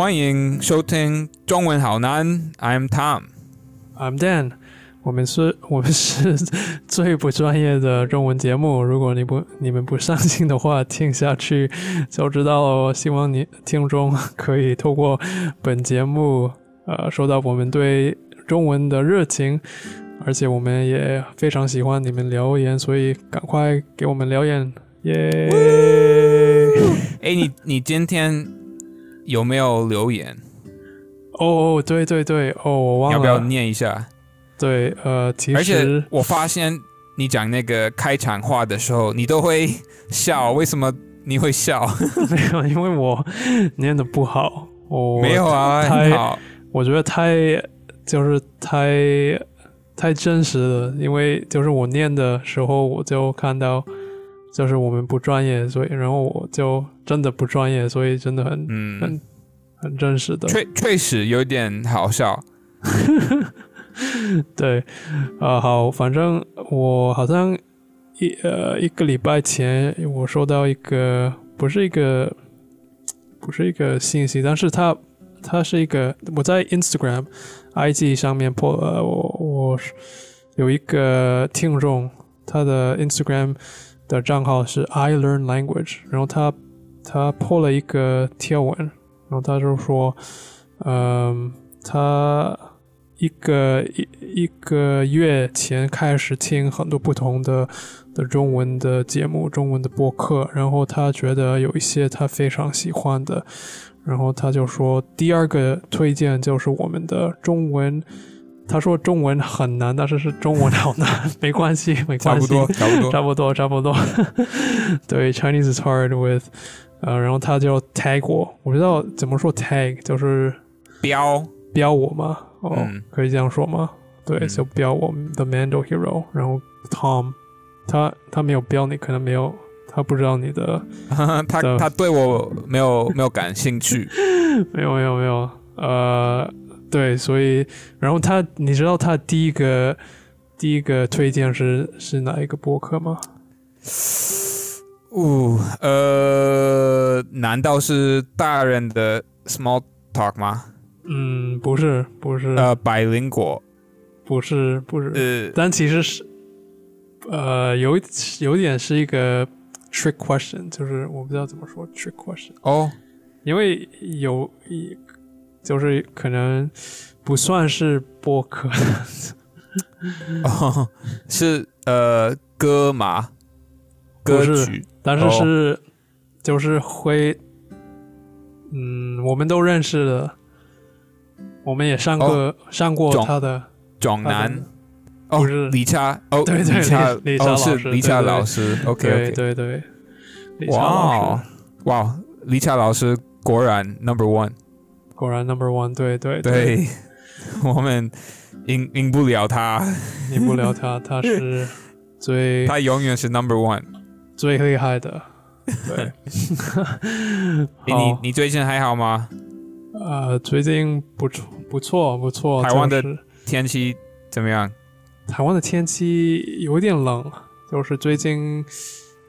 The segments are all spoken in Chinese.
欢迎收听中文好难，I'm Tom。I'm Dan，我们是，我们是最不专业的中文节目。如果你不你们不上心的话，听下去就知道了。希望你听众可以透过本节目，呃，收到我们对中文的热情，而且我们也非常喜欢你们留言，所以赶快给我们留言，耶、哎，你你今天有没有留言？哦哦，对对对，哦，我忘了，要不要念一下？对，呃，其而且实我发现你讲那个开场话的时候，你都会笑，为什么你会笑？没有，因为我念的不好，我没有啊，太好。我觉得太就是太太真实了，因为就是我念的时候，我就看到就是我们不专业，所以然后我就真的不专业，所以真的很嗯很，很真实的。确确实有点好笑。对，啊、好，反正我好像一呃一个礼拜前，我收到一个不是一个不是一个信息，但是它它是一个我在 Instagram、IG 上面破呃我我是有一个听众，他的 Instagram 的账号是 I Learn Language，然后他他破了一个贴文，然后他就说，嗯、他。一个一一个月前开始听很多不同的的中文的节目、中文的播客，然后他觉得有一些他非常喜欢的，然后他就说第二个推荐就是我们的中文。他说中文很难，但是是中文好难，没关系，没关系，差不多，差不多。差不多，差不多。对，Chinese is hard with，呃，然后他就 tag 我，我不知道怎么说 tag，就是标，标我吗？哦，嗯可以这样说吗？对，嗯就标我，The Mando Hero，然后 Tom，他他没有标你，可能没有，他不知道你的，他的他对我没有没有感兴趣。没有没有没有，呃，对，所以然后他，你知道他第一个第一个推荐是是哪一个博客吗？哦，呃，难道是大人的 small talk 吗？嗯，不是，不是，呃，百灵果，不是，不是，呃，但其实是，呃，有有点是一个 trick question，就是我不知道怎么说 trick question。哦，因为有一就是可能不算是播客，哦，是呃歌嘛？歌曲但是是、就是会，嗯，我们都认识的，我们也上过、上过种他的，壮男不哦是，李恰 哦，对对李恰李李恰哦老师是李恰对对老师，OK 对对对，哇哇，李佳老师果然 number one，果然 number one，对对，对，我们赢赢不了他，赢不了他，他是最 他永远是 number one。最厉害的，对，诶你你最近还好吗？呃，最近不错不错不错，台湾的天气怎么样？台湾的天气有点冷，就是最近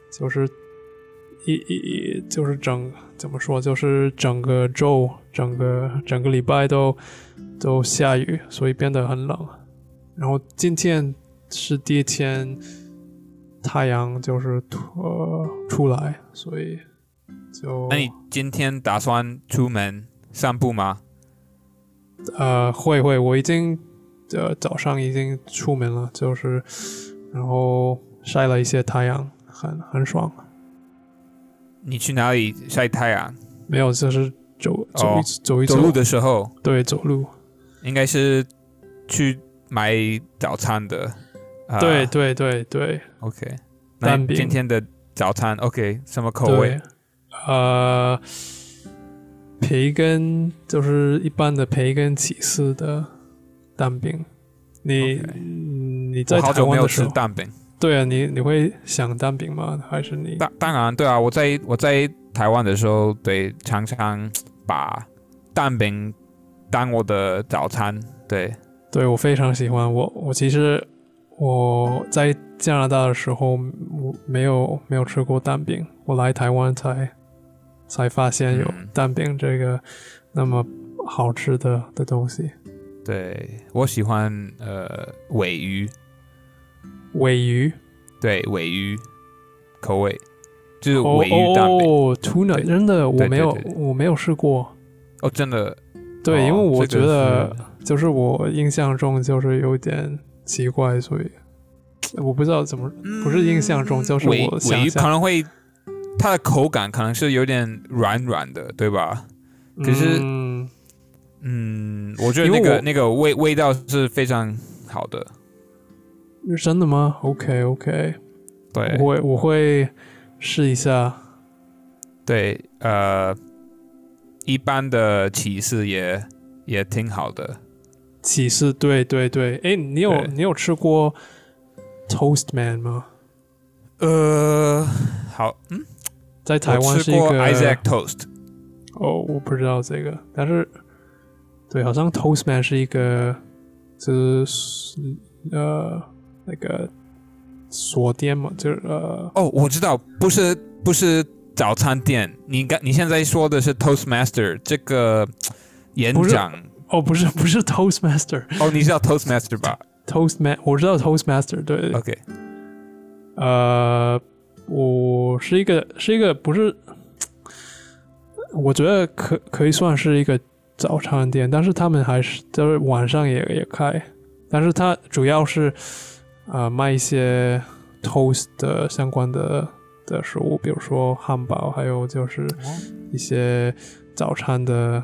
就是一一就是整怎么说，就是整个周整个整个礼拜都都下雨，所以变得很冷。然后今天是第一天太阳就是呃出来，所以就那你今天打算出门散步吗？呃，会会，我已经呃早上已经出门了，就是然后晒了一些太阳，很很爽。你去哪里晒太阳？没有，就是走走走一走走路的时候对，走路，应该是去买早餐的。啊对对对对，OK。那蛋饼今天的早餐 OK 什么口味？，呃，培根就是一般的培根起司的蛋饼。你你在台湾的时候，吃蛋饼。对啊，你你会想蛋饼吗？还是你当当然，对啊，我在我在台湾的时候，对，常常把蛋饼当我的早餐。对，对我非常喜欢。我我其实我在加拿大的时候，我没有没有吃过蛋饼，我来台湾才才发现有嗯蛋饼这个那么好吃的的东西。对我喜欢呃尾鱼，尾鱼，对尾鱼口味，就是哦尾鱼蛋饼。哦，tuna，真的我没有我没有试过。哦，真的，对，哦因为我觉得就是我印象中就是有点奇怪，所以我不知道怎么不是印象中，就是尾我尾鱼可。能会它的口感可能是有点软软的，对吧？可是嗯，嗯，我觉得那个那个味味道是非常好的。真的吗？OK OK，对我会我会试一下。对，呃，一般的起司也也挺好的。起司，对对对。哎，你有你有吃过 Toast Man 吗？呃，好，嗯，在台湾吃过是一个 Isaac Toast。哦，我不知道这个，但是对，好像 Toastman 是一个，就是呃那个锁店嘛，就是呃哦，我知道，不是不是早餐店，你刚你现在说的是 Toastmaster 这个演讲。哦不是 不是 Toastmaster 哦，你知道 Toastmaster 吧？Toastman 我知道 Toastmaster 对对？OK，呃，我是一个是一个不是，我觉得可可以算是一个早餐店，但是他们还是就是晚上也也开，但是它主要是呃卖一些 toast 的相关的的食物，比如说汉堡，还有就是一些早餐的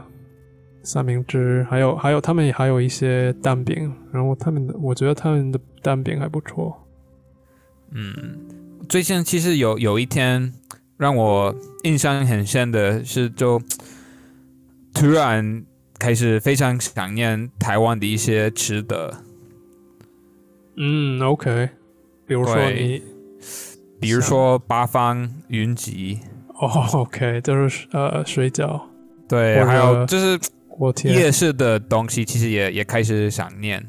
三明治，还有还有他们也还有一些蛋饼，然后他们的我觉得他们的蛋饼还不错。嗯，最近其实有有一天让我印象很深的是，就突然开始非常想念台湾的一些吃的，嗯，OK，比如说你比如说八方云集，哦，OK，就是呃水饺、对，还有就是我天，夜市的东西，其实也也开始想念。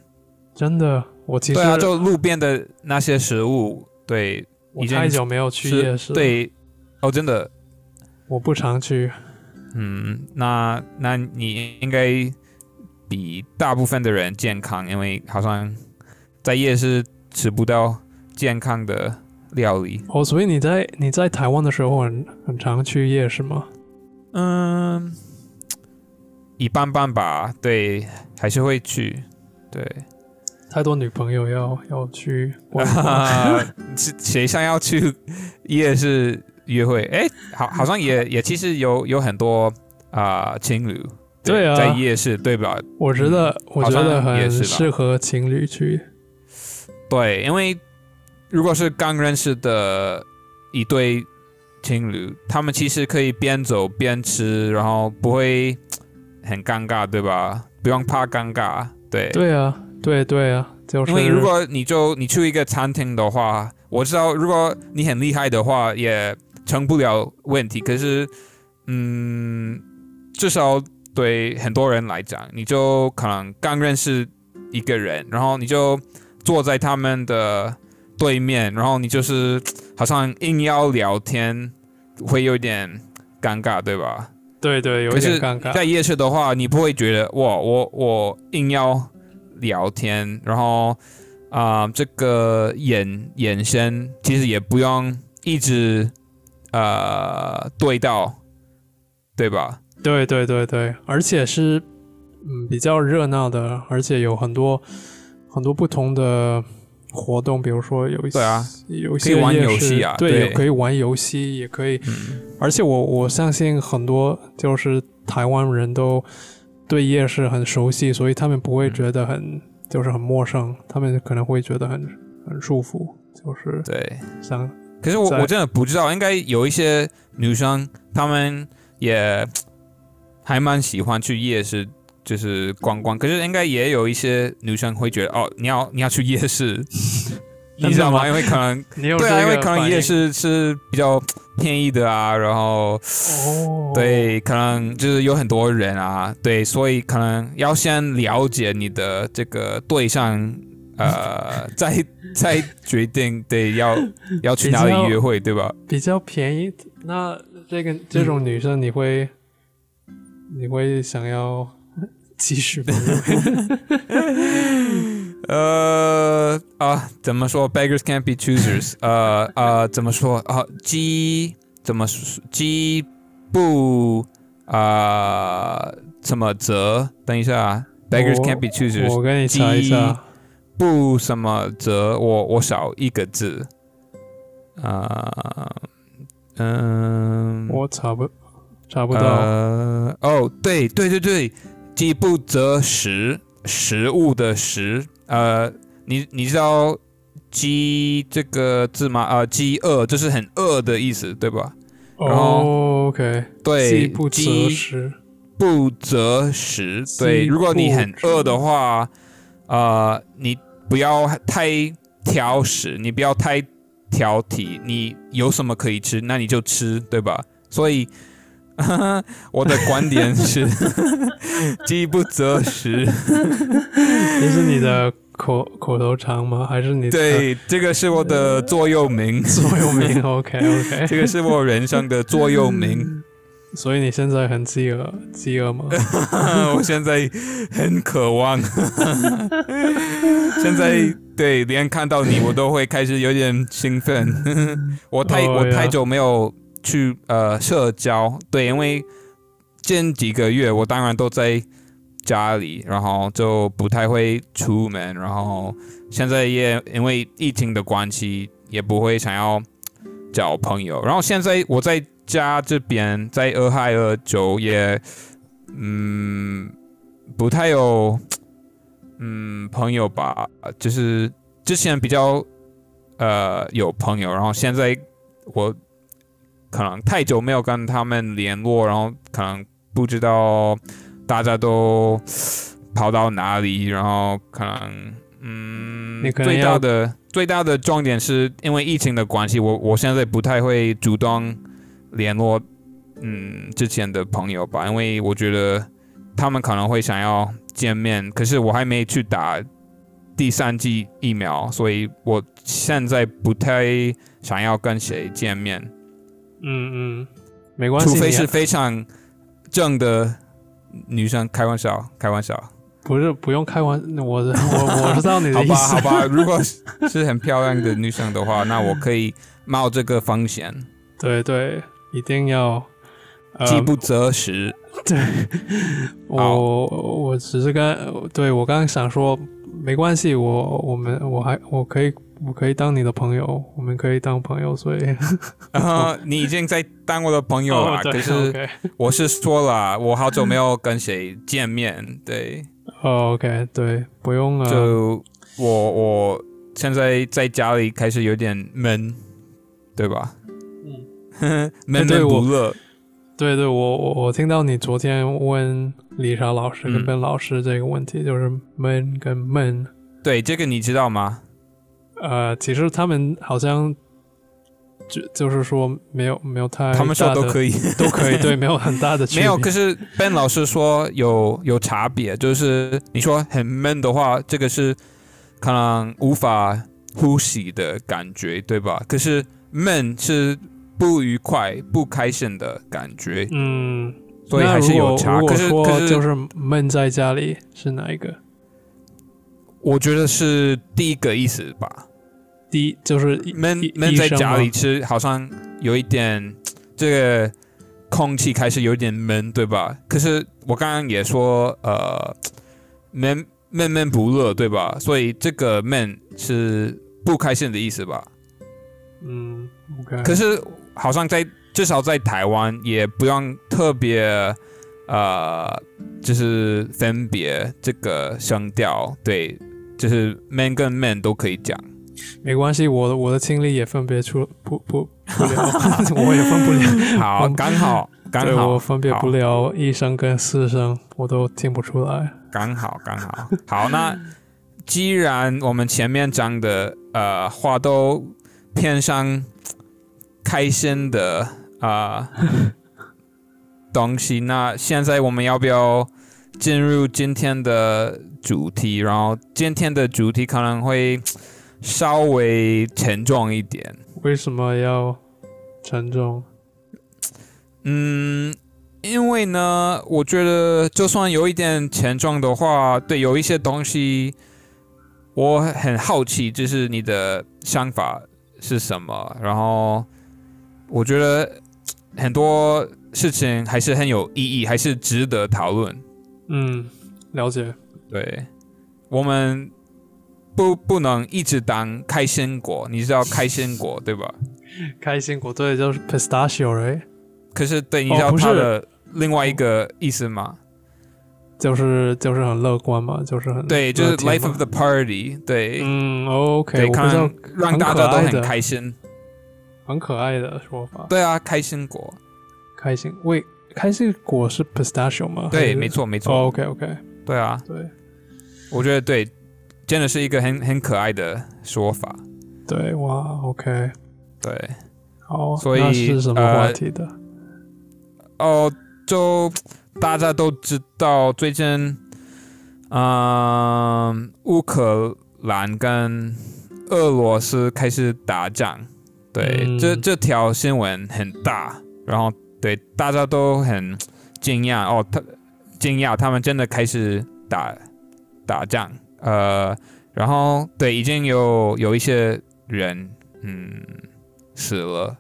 真的，我其实对啊，就路边的那些食物，对，我太久没有去夜市，，对，哦，真的，我不常去。嗯，那那你应该比大部分的人健康，因为好像在夜市吃不到健康的料理。哦，所以你在你在台湾的时候很很常去夜市吗？嗯，一般般吧，对，还是会去，对。太多女朋友要要去谁 谁想要去夜市约会？哎，好，好像也 也其实有有很多啊、情侣，对啊在夜市对吧？我觉得、我觉得很也适合情侣去。对，因为如果是刚认识的一对情侣，他们其实可以边走边吃，然后不会很尴尬，对吧？不用怕尴尬，对。对啊，对对啊，就是因为如果你就你去一个餐厅的话，我知道如果你很厉害的话，也成不了问题。可是，嗯，至少对很多人来讲，你就可能刚认识一个人，然后你就坐在他们的对面，然后你就是好像硬要聊天，会有点尴尬，对吧？对对有点尴尬。在夜市的话，你不会觉得哇，我我硬要聊天，然后啊、这个眼眼神其实也不用一直呃对到，对吧？对对对对，而且是嗯比较热闹的，而且有很多很多不同的活动，比如说有一些对啊，有一些可以玩游戏啊对，可以玩游戏，也可以，嗯，而且我我相信很多就是台湾人都对夜市很熟悉，所以他们不会嗯觉得很、就是很陌生，他们可能会觉得很很舒服，就是对。像可是我我真的不知道，应该有一些女生，她们也还蛮喜欢去夜市，就是逛逛。可是应该也有一些女生会觉得，哦，你要你要去夜市，你知道吗？因为可能 对啊，因为可能夜市是比较便宜的啊，然后哦，对，可能就是有很多人啊，对，所以可能要先了解你的这个对象，呃，再再决定对要要去哪里约会，对吧？比较便宜，那这个这种女生你会、你会想要继续吗？呃啊，怎么说？Beggars can't be choosers。呃呃，怎么说啊？鸡怎么说鸡不啊？怎么折？等一下，Beggars can't be choosers。我跟你查一下，不什么折？我我少一个字。啊、嗯，我查不查不到。呃，哦，对对对对，饥不择食，食物的食。呃，你你知道“饥”这个字吗？呃，饥饿就是很饿的意思，对吧？然后哦，OK，对，饥不择食。不择食。对，如果你很饿的话，呃，你不要太挑食，你不要太挑剔，你有什么可以吃，那你就吃，对吧？所以。我的观点是，饥不择食。这是你的口口头禅吗？还是你的对，这个是我的座右铭，座右铭？OK OK，这个是我人生的座右铭。所以你现在很饥饿，饥饿吗？我现在很渴望，现在对连看到你我都会开始有点兴奋。我太、我太久没有去呃社交，对，因为近几个月我当然都在家里，然后就不太会出门，然后现在也因为疫情的关系，也不会想要交朋友。然后现在我在家这边，在俄亥俄州也，嗯，不太有，嗯，朋友吧，就是之前比较呃有朋友，然后现在我可能太久没有跟他们联络，然后可能不知道大家都跑到哪里，然后可能嗯，最大的最大的重点是因为疫情的关系，我我现在不太会主动联络嗯之前的朋友吧，因为我觉得他们可能会想要见面，可是我还没去打第三剂疫苗，所以我现在不太想要跟谁见面。嗯嗯，没关系，除非是非常正的女生，开玩笑，开玩笑，不是不用开玩我我我知道你的好吧，意思。好吧。如果是是很漂亮的女生的话，那我可以冒这个风险，对对，一定要。呃饥不择食。对我我只是刚对我刚刚想说，没关系，我我们我还我可以我可以当你的朋友，我们可以当朋友，所以 然后你已经在当我的朋友了，可是我是说了，我好久没有跟谁见面，对，哦 OK 对，不用了，就我我现在在家里开始有点闷，对吧？嗯，闷闷不乐。对对，我我我听到你昨天问李莎老师跟嗯 Ben 老师这个问题，就是闷跟闷，对，这个你知道吗？呃，其实他们好像就就是说没有没有太他们说都可以，都可以，对，没有很大的 区别，没有。可是 Ben 老师说有有差别，就是你说很闷的话，这个是可能无法呼吸的感觉，对吧？可是闷是不愉快、不开心的感觉，嗯，所以还是有差。那如果可是可是就是是闷在家里是哪一个？我觉得是第一个意思吧。第一就是闷闷在家里吃，好像有一点这个空气开始有点闷，对吧？可是我刚刚也说，呃，闷闷闷不乐，对吧？所以这个闷是不开心的意思吧？嗯，OK，可是好像在至少在台湾也不用特别呃，就是分别这个声调，对，就是 man 跟 man 都可以讲。没关系，我的我的听力也分别出不不不了，我也分不了，好，嗯刚好刚好，我分别不了一声跟四声，我都听不出来。刚好刚好好，那既然我们前面讲的呃话都偏向开心的啊、呃 东西，那现在我们要不要进入今天的主题？然后今天的主题可能会稍微沉重一点。为什么要沉重？嗯，因为呢，我觉得就算有一点沉重的话，对，有一些东西我很好奇，就是你的想法是什么。然后我觉得很多事情还是很有意义，还是值得讨论。嗯，了解。对，我们不不能一直当开心果，你知道开心果对吧？开心果对，就是 pistachio，right？可是对，你知道它的另外一个意思吗？就是就是很乐观嘛，就是很对，就是 life of the party，对，嗯，OK，对，看让让大家都很开心，很可爱的说法。对啊，开心果，开心为，开心果是 pistachio 吗？对，没错，没错。OK OK，对啊，对，我觉得对，真的是一个很很可爱的说法。对，哇，OK，对，好，所以是什么话题的？哦，就。大家都知道，最近，嗯，乌克兰跟俄罗斯开始打仗，对，这这条新闻很大，然后对大家都很惊讶哦，他惊讶他们真的开始打打仗，呃，然后对，已经有有一些人嗯死了。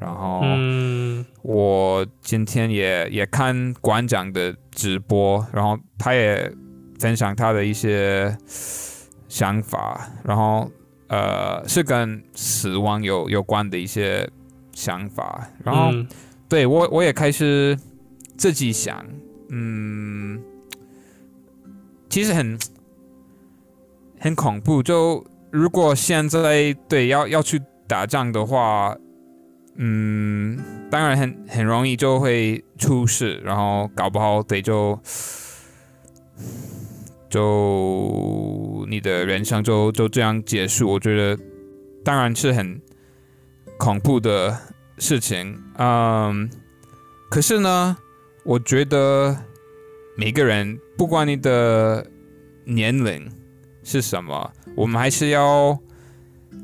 然后，我今天也也看馆长的直播，然后他也分享他的一些想法，然后呃是跟死亡有有关的一些想法，然后对我我也开始自己想，嗯，其实很很恐怖，就如果现在对要要去打仗的话。嗯，当然很很容易就会出事，然后搞不好得就就你的人生就就这样结束。我觉得当然是很恐怖的事情，嗯，可是呢，我觉得每个人不管你的年龄是什么，我们还是要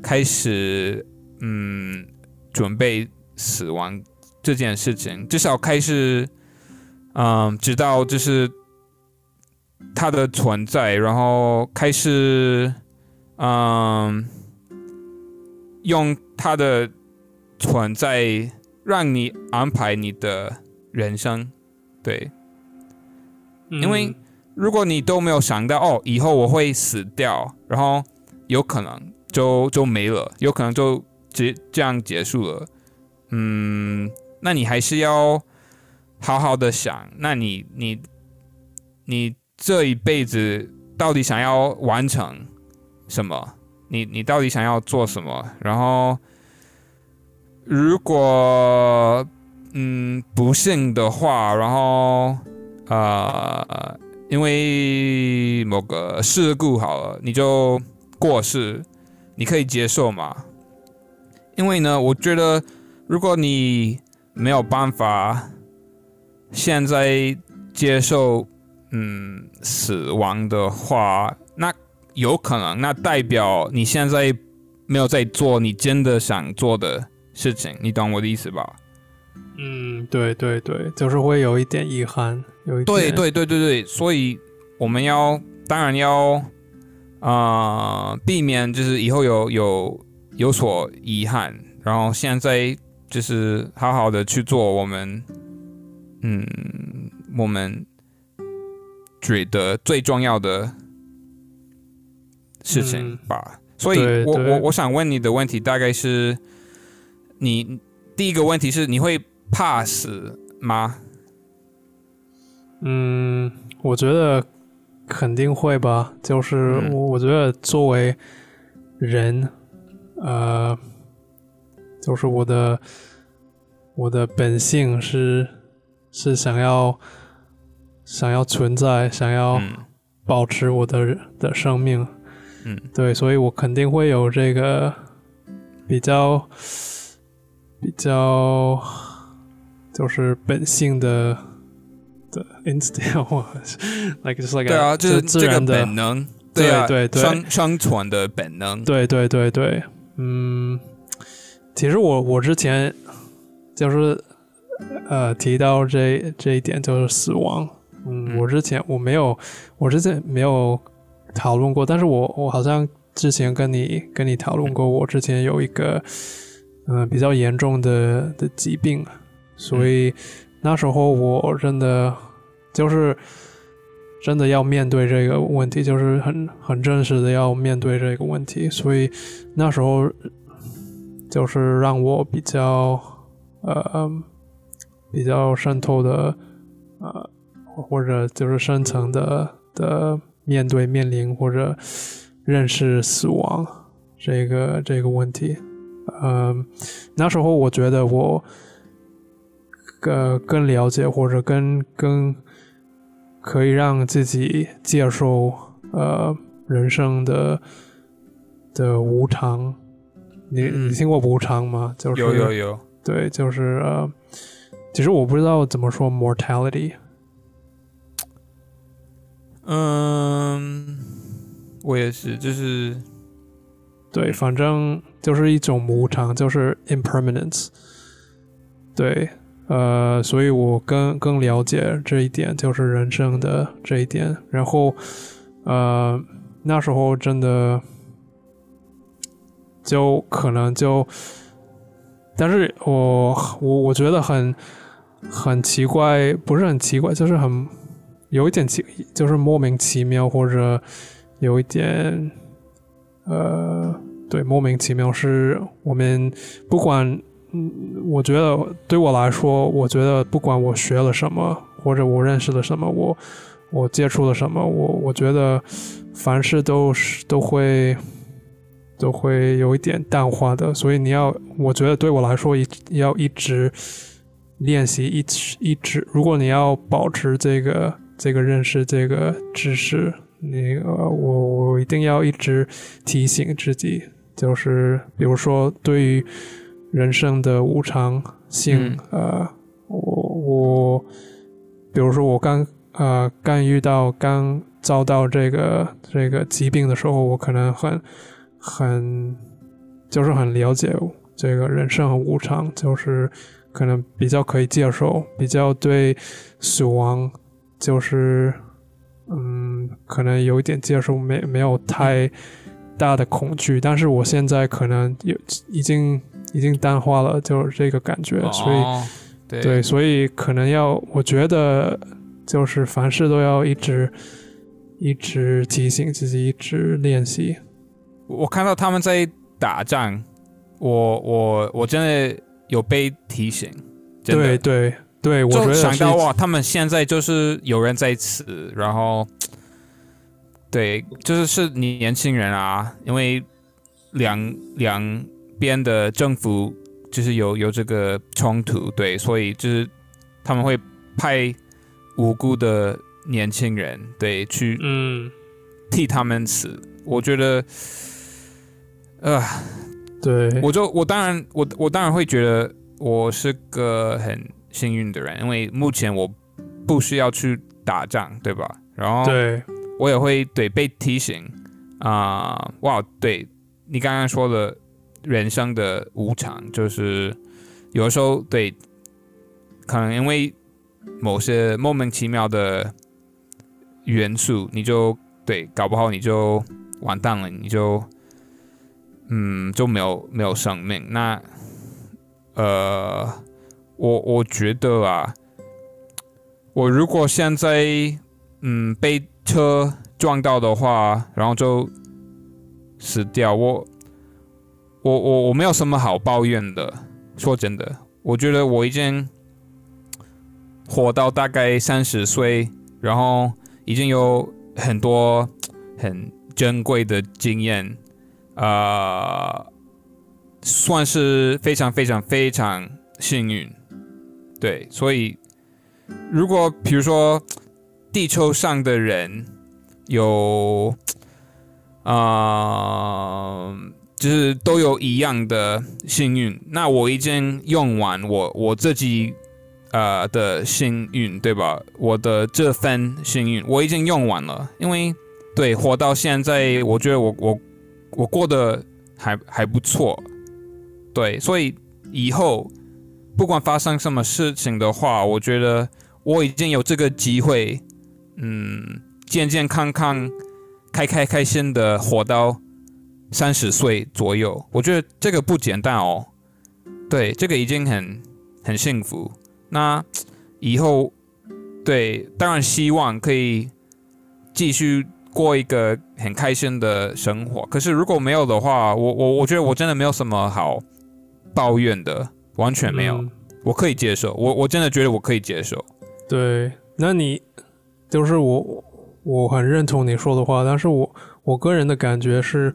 开始嗯。准备死亡这件事情，至少开始，嗯，知道就是它的存在，然后开始，嗯，用它的存在让你安排你的人生，对，因为如果你都没有想到哦，以后我会死掉，然后有可能就就没了，有可能就。结这样结束了，嗯，那你还是要好好的想，那你你你这一辈子到底想要完成什么？你你到底想要做什么？然后如果嗯不幸的话，然后呃因为某个事故好了，你就过世，你可以接受吗？因为呢，我觉得如果你没有办法现在接受嗯死亡的话，那有可能那代表你现在没有在做你真的想做的事情，你懂我的意思吧？嗯，对对对，就是会有一点遗憾，有一对对对对对，所以我们要当然要啊避免就是以后有有。有所遗憾，然后现在就是好好的去做我们，嗯，我们觉得最重要的事情吧。所以，我我我想问你的问题大概是，你第一个问题是你会怕死吗？嗯，我觉得肯定会吧。就是我我觉得作为人。呃，就是我的我的本性是是想要想要存在，想要保持我的的生命。嗯，对，所以我肯定会有这个比较比较就是本性的的 instinct，like just like 对啊，就是自然的。本能，对啊，对对，生生存的本能，对对对对。嗯，其实我我之前就是呃提到这这一点，就是死亡。嗯，我之前我没有，我之前没有讨论过，但是我我好像之前跟你跟你讨论过，我之前有一个嗯比较严重的的疾病，所以那时候我真的就是真的要面对这个问题，就是很很真实的要面对这个问题，所以那时候就是让我比较呃比较渗透的呃。或者就是深层的的面对面临或者认识死亡这个这个问题，嗯，那时候我觉得我更更了解或者更更可以让自己接受呃人生的的无常。你你听过无常吗？就是有有有，对，就是呃，其实我不知道怎么说 mortality。嗯，我也是，就是对，反正就是一种无常，就是 impermanence。对，呃，所以我更更了解这一点，就是人生的这一点。然后，呃，那时候真的就可能就，但是我我我觉得很很奇怪，不是很奇怪，就是很。有一点奇，就是莫名其妙，或者有一点，呃，对，莫名其妙是我们不管，嗯，我觉得对我来说，我觉得不管我学了什么，或者我认识了什么，我我接触了什么，我我觉得凡事都是都会都会有一点淡化的，所以你要，我觉得对我来说，一要一直练习，一直一直，如果你要保持这个。这个认识这个知识，那个我我一定要一直提醒自己，就是比如说对于人生的无常性，呃，我我比如说我刚呃刚遇到刚遭到这个这个疾病的时候，我可能很很就是很了解这个人生很无常，就是可能比较可以接受，比较对死亡。就是，嗯，可能有一点接受，没没有太大的恐惧，但是我现在可能有已经已经淡化了，就是这个感觉，所以对，所以可能要，我觉得就是凡事都要一直一直提醒自己，一直练习。我看到他们在打仗，我我我真的有被提醒，对对。对，我觉得想到哇，他们现在就是有人在此，然后，对，就是是年轻人啊，因为两两边的政府就是有有这个冲突，对，所以就是他们会派无辜的年轻人，对，去嗯替他们死。我觉得，呃，对，我就我当然我我当然会觉得我是个很。幸运的人，因为目前我不需要去打仗，对吧？然后，对我也会对被提醒啊，哇，对你刚刚说的人生的无常，就是有时候对，可能因为某些莫名其妙的元素，你就对，搞不好你就完蛋了，你就嗯就没有没有生命。那呃。我我觉得啊，我如果现在嗯被车撞到的话，然后就死掉，我我我我没有什么好抱怨的。说真的，我觉得我已经活到大概三十岁，然后已经有很多很珍贵的经验，啊，算是非常非常非常幸运。对，所以如果比如说地球上的人有啊，就是都有一样的幸运，那我已经用完我我自己呃的幸运，对吧？我的这份幸运我已经用完了，因为对活到现在，我觉得我我我过得还还不错，对，所以以后。不管发生什么事情的话，我觉得我已经有这个机会，嗯，健健康康、开开开心的活到三十岁左右。我觉得这个不简单哦。对，这个已经很很幸福。那以后，对，当然希望可以继续过一个很开心的生活。可是如果没有的话，我我我觉得我真的没有什么好抱怨的，完全没有，嗯我可以接受。我我真的觉得我可以接受。对，那你就是我，我很认同你说的话，但是我我个人的感觉是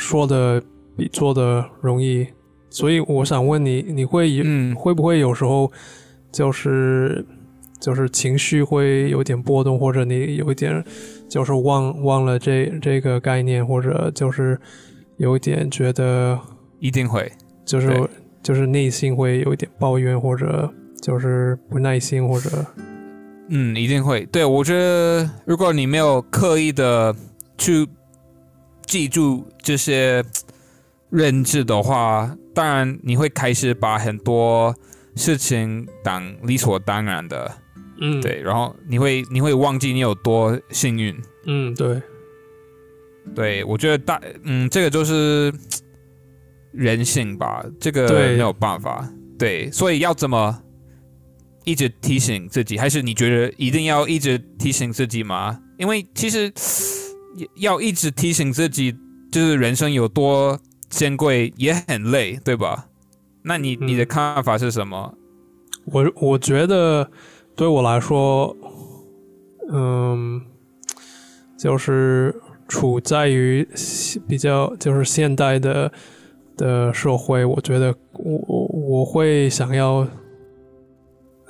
说的比做的容易，所以我想问你，你会有、嗯会不会有时候就是就是情绪会有点波动，或者你有一点就是忘忘了这这个概念，或者就是有一点觉得一定会。就是就是内心会有一点抱怨，或者就是不耐心，或者嗯，一定会。对我觉得，如果你没有刻意的去记住这些认知的话，当然你会开始把很多事情当理所当然的，嗯，对，然后你会你会忘记你有多幸运。嗯，对，对我觉得大嗯，这个就是人性吧，这个没有办法。对，所以要怎么一直提醒自己？还是你觉得一定要一直提醒自己吗？因为其实要一直提醒自己，就是人生有多珍贵，也很累，对吧？那你你的看法是什么？我我觉得对我来说，嗯，就是处在于比较就是现代的的社会，我觉得我我会想要，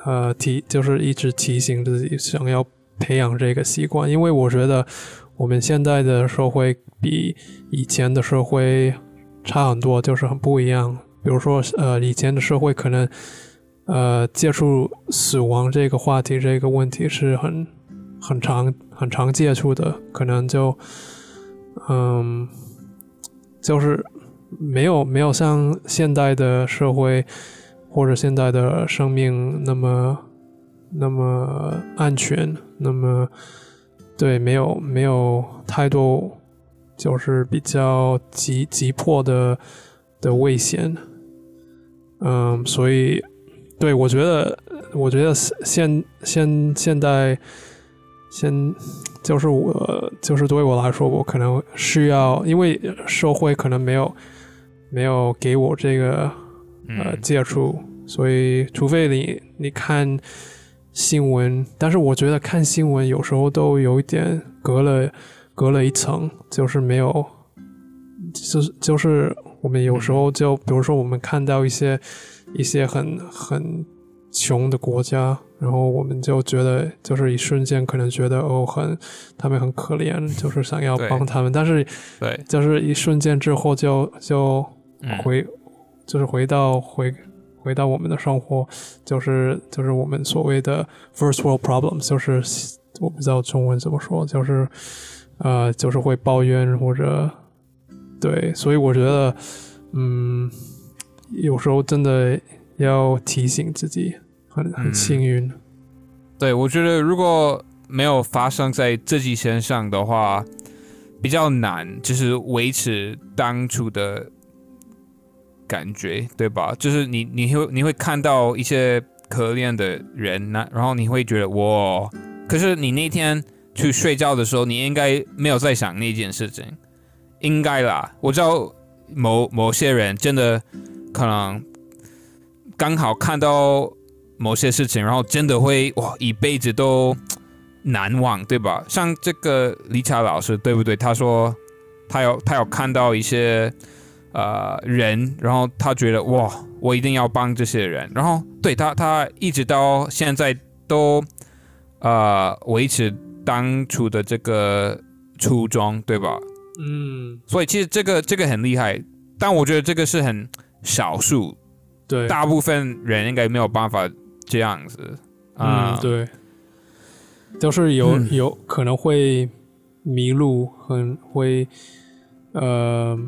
呃提就是一直提醒自己，想要培养这个习惯，因为我觉得我们现在的社会比以前的社会差很多，就是很不一样。比如说，呃，以前的社会可能，呃，接触死亡这个话题这个问题是很很常很常接触的，可能就，嗯，就是没有没有像现代的社会或者现代的生命那么那么安全，那么对，没有没有太多就是比较急急迫的的危险，嗯，所以对我觉得，我觉得现现现在现就是我就是对我来说，我可能需要，因为社会可能没有没有给我这个呃嗯，接触，所以除非你你看新闻，但是我觉得看新闻有时候都有一点隔了隔了一层，就是没有，就是就是我们有时候就比如说我们看到一些一些很很穷的国家，然后我们就觉得就是一瞬间可能觉得哦很他们很可怜，就是想要帮他们，但是对，就是一瞬间之后就就嗯，回，就是回到回回到我们的生活，就是就是我们所谓的 first world problems，就是我不知道中文怎么说，就是呃就是会抱怨或者对，所以我觉得嗯有时候真的要提醒自己，很很嗯。幸运，对，我觉得如果没有发生在自己身上的话，比较难，就是维持当初的感觉，对吧？就是你你会你会看到一些可怜的人，那然后你会觉得哇，可是你那天去睡觉的时候，你应该没有在想那件事情，应该啦。我知道某某些人真的可能刚好看到某些事情，然后真的会哇一辈子都难忘，对吧？像这个李查老师，对不对？他说他有他有看到一些呃人，然后他觉得哇，我一定要帮这些人，然后对他他一直到现在都呃维持当初的这个初衷，对吧？嗯，所以其实这个这个很厉害，但我觉得这个是很少数，对，大部分人应该没有办法这样子。啊、嗯，对，就是有、嗯。有可能会迷路，很会呃，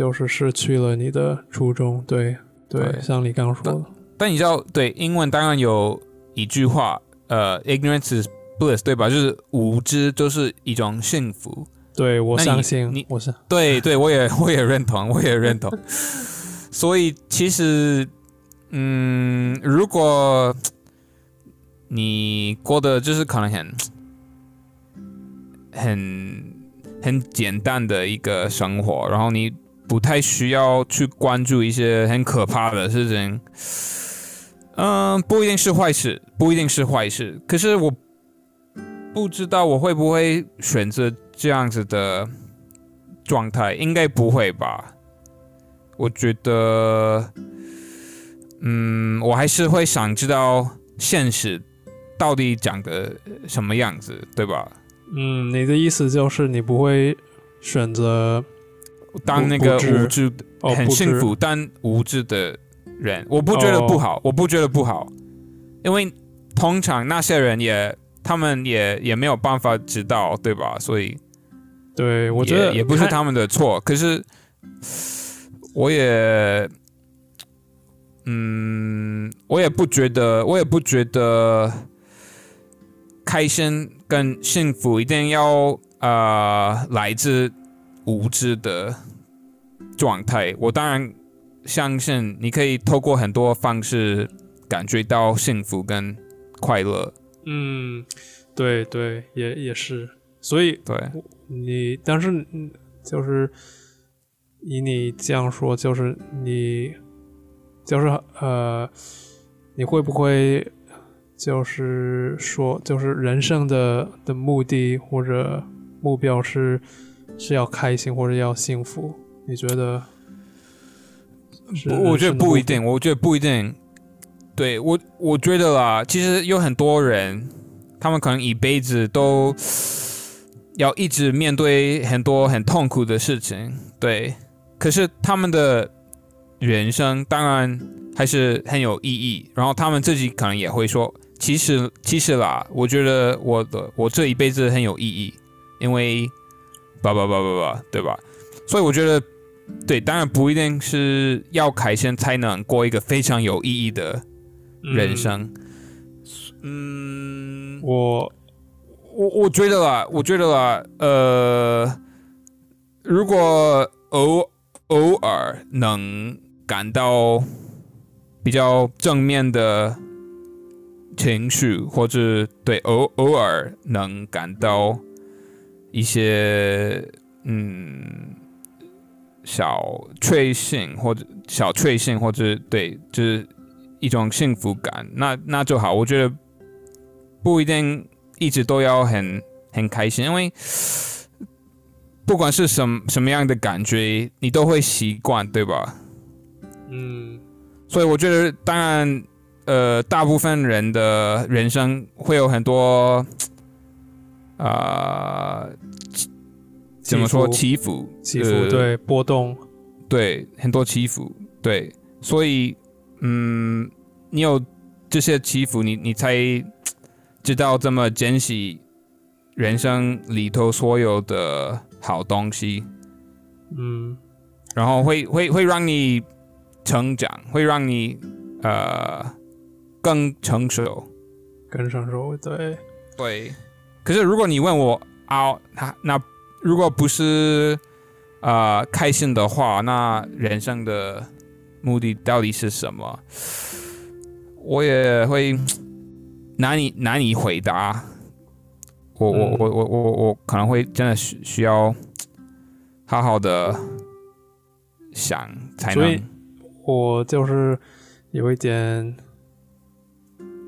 就是失去了你的初衷。对对，对像你刚刚说的，但你知道，对英文当然有一句话，呃，ignorance is bliss，对吧？就是无知就是一种幸福。对我相信，你我是对对，我也我也认同，我也认同。所以其实，嗯，如果你过得就是可能很很很简单的一个生活，然后你不太需要去关注一些很可怕的事情，嗯、不一定是坏事，不一定是坏事。可是我不知道我会不会选择这样子的状态，应该不会吧？我觉得，嗯，我还是会想知道现实到底长得什么样子，对吧？嗯，你的意思就是你不会选择当那个无知的、哦，很幸福但无知的人，我不觉得不好，我不觉得不好，因为通常那些人也，他们也也没有办法知道，对吧？所以对，我觉得也也不是他们的错，可是我也，嗯，我也不觉得，我也不觉得开心跟幸福一定要呃来自无知的状态。我当然相信你可以透过很多方式感觉到幸福跟快乐。嗯，对对，也也是，所以对，你，但是嗯就是以你这样说，就是你就是呃，你会不会就是说，就是人生的的目的或者目标是是要开心或者要幸福？你觉得我觉得不一定，我觉得不一定。对我，我觉得啦，其实有很多人，他们可能一辈子都要一直面对很多很痛苦的事情，对。可是他们的人生当然还是很有意义，然后他们自己可能也会说，其实其实啦，我觉得我的我这一辈子很有意义，因为叭叭叭叭叭，对吧？所以我觉得。对，当然不一定是要开心才能过一个非常有意义的人生。嗯，我我我觉得啦，我觉得啦，呃，如果偶偶尔能感到比较正面的情绪，或者对偶偶尔能感到一些嗯小确幸或者小确幸，或者对，就是一种幸福感，那那就好。我觉得不一定一直都要很很开心，因为不管是什么什么样的感觉，你都会习惯，对吧？嗯所以我觉得，当然，呃，大部分人的人生会有很多，啊、怎么说起伏？起伏、呃对波动，对，很多起伏，对，所以，嗯，你有这些起伏，你你才知道怎么珍惜人生里头所有的好东西，嗯然后会会会让你成长，会让你呃更成熟。更成熟，对，对，可是如果你问我啊，那那如果不是呃开心的话，那人生的目的到底是什么？我也会难以难以回答。我我嗯我我我我可能会真的需需要好好的想才所以能我就是有一点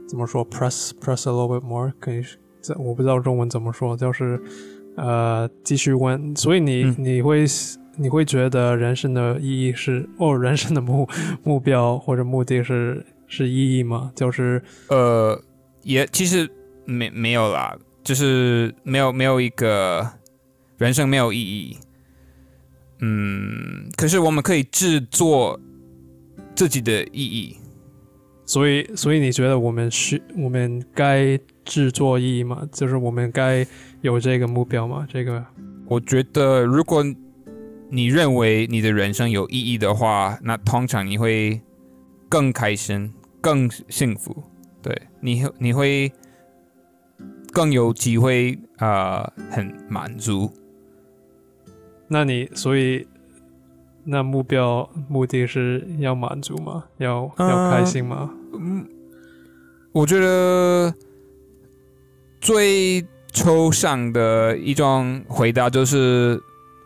怎么说，press press a little bit more，可以，这我不知道中文怎么说，就是呃继续问，所以你、嗯你会你会觉得人生的意义是哦，人生的目目标或者目的是是意义吗？就是呃，也其实没没有啦，就是没有没有一个人生没有意义。嗯，可是我们可以制作自己的意义。所以所以你觉得我们需我们该制作意义吗？就是我们该有这个目标吗？这个我觉得，如果你认为你的人生有意义的话，那通常你会更开心、更幸福，对你你会更有机会啊、呃很满足。那你所以那目标目的是要满足吗？要要开心吗？嗯，我觉得最抽象的一种回答就是，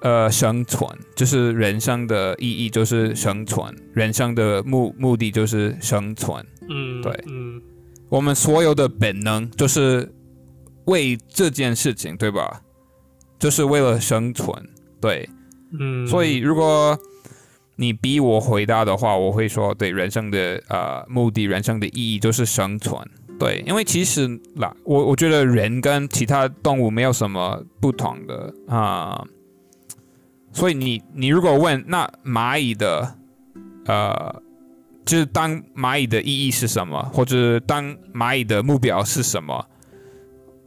呃，生存，就是人生的意义就是生存，人生的目目的就是生存。嗯，对嗯我们所有的本能就是为这件事情，对吧？就是为了生存，对。嗯，所以如果你逼我回答的话，我会说，对人生的呃目的、人生的意义就是生存。对，因为其实啦，我我觉得人跟其他动物没有什么不同的啊、所以你你如果问那蚂蚁的呃，就是当蚂蚁的意义是什么，或者当蚂蚁的目标是什么，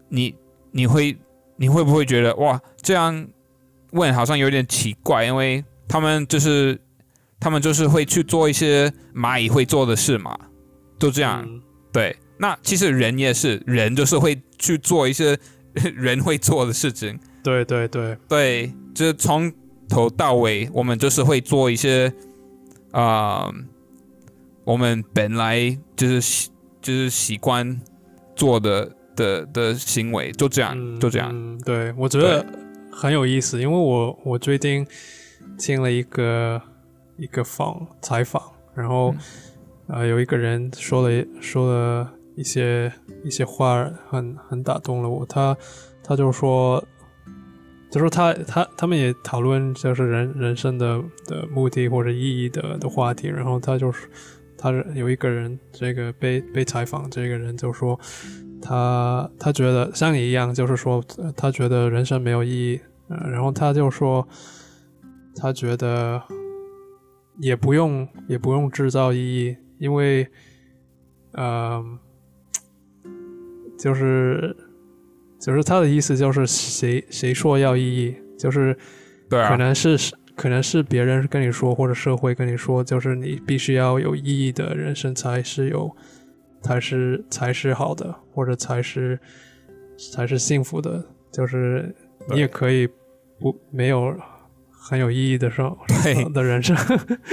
你你会你会不会觉得哇这样问好像有点奇怪，因为他们就是他们就是会去做一些蚂蚁会做的事嘛，就这样。嗯对，那其实人也是，人就是会去做一些人会做的事情。对对对，对，就是从头到尾，我们就是会做一些啊、我们本来就是就是习惯做的的的行为，就这样，嗯就这样。嗯，对，我觉得很有意思，因为我我最近听了一个一个访采访，然后、呃有一个人说了说了一些一些话很，很打动了我。他他就说，就说他他他们也讨论就是人人生的的目的或者意义的的话题，然后他就是他有一个人这个被被采访这个人就说。他他觉得像你一样，就是说，他觉得人生没有意义，呃，然后他就说，他觉得也不用也不用制造意义，因为，呃，就是就是他的意思就是谁谁说要意义，就是对啊可，能是可能是别人跟你说，或者社会跟你说，就是你必须要有意义的人生才是有，才是才是好的，或者才是才是幸福的。就是你也可以不没有很有意义的生对 的人生。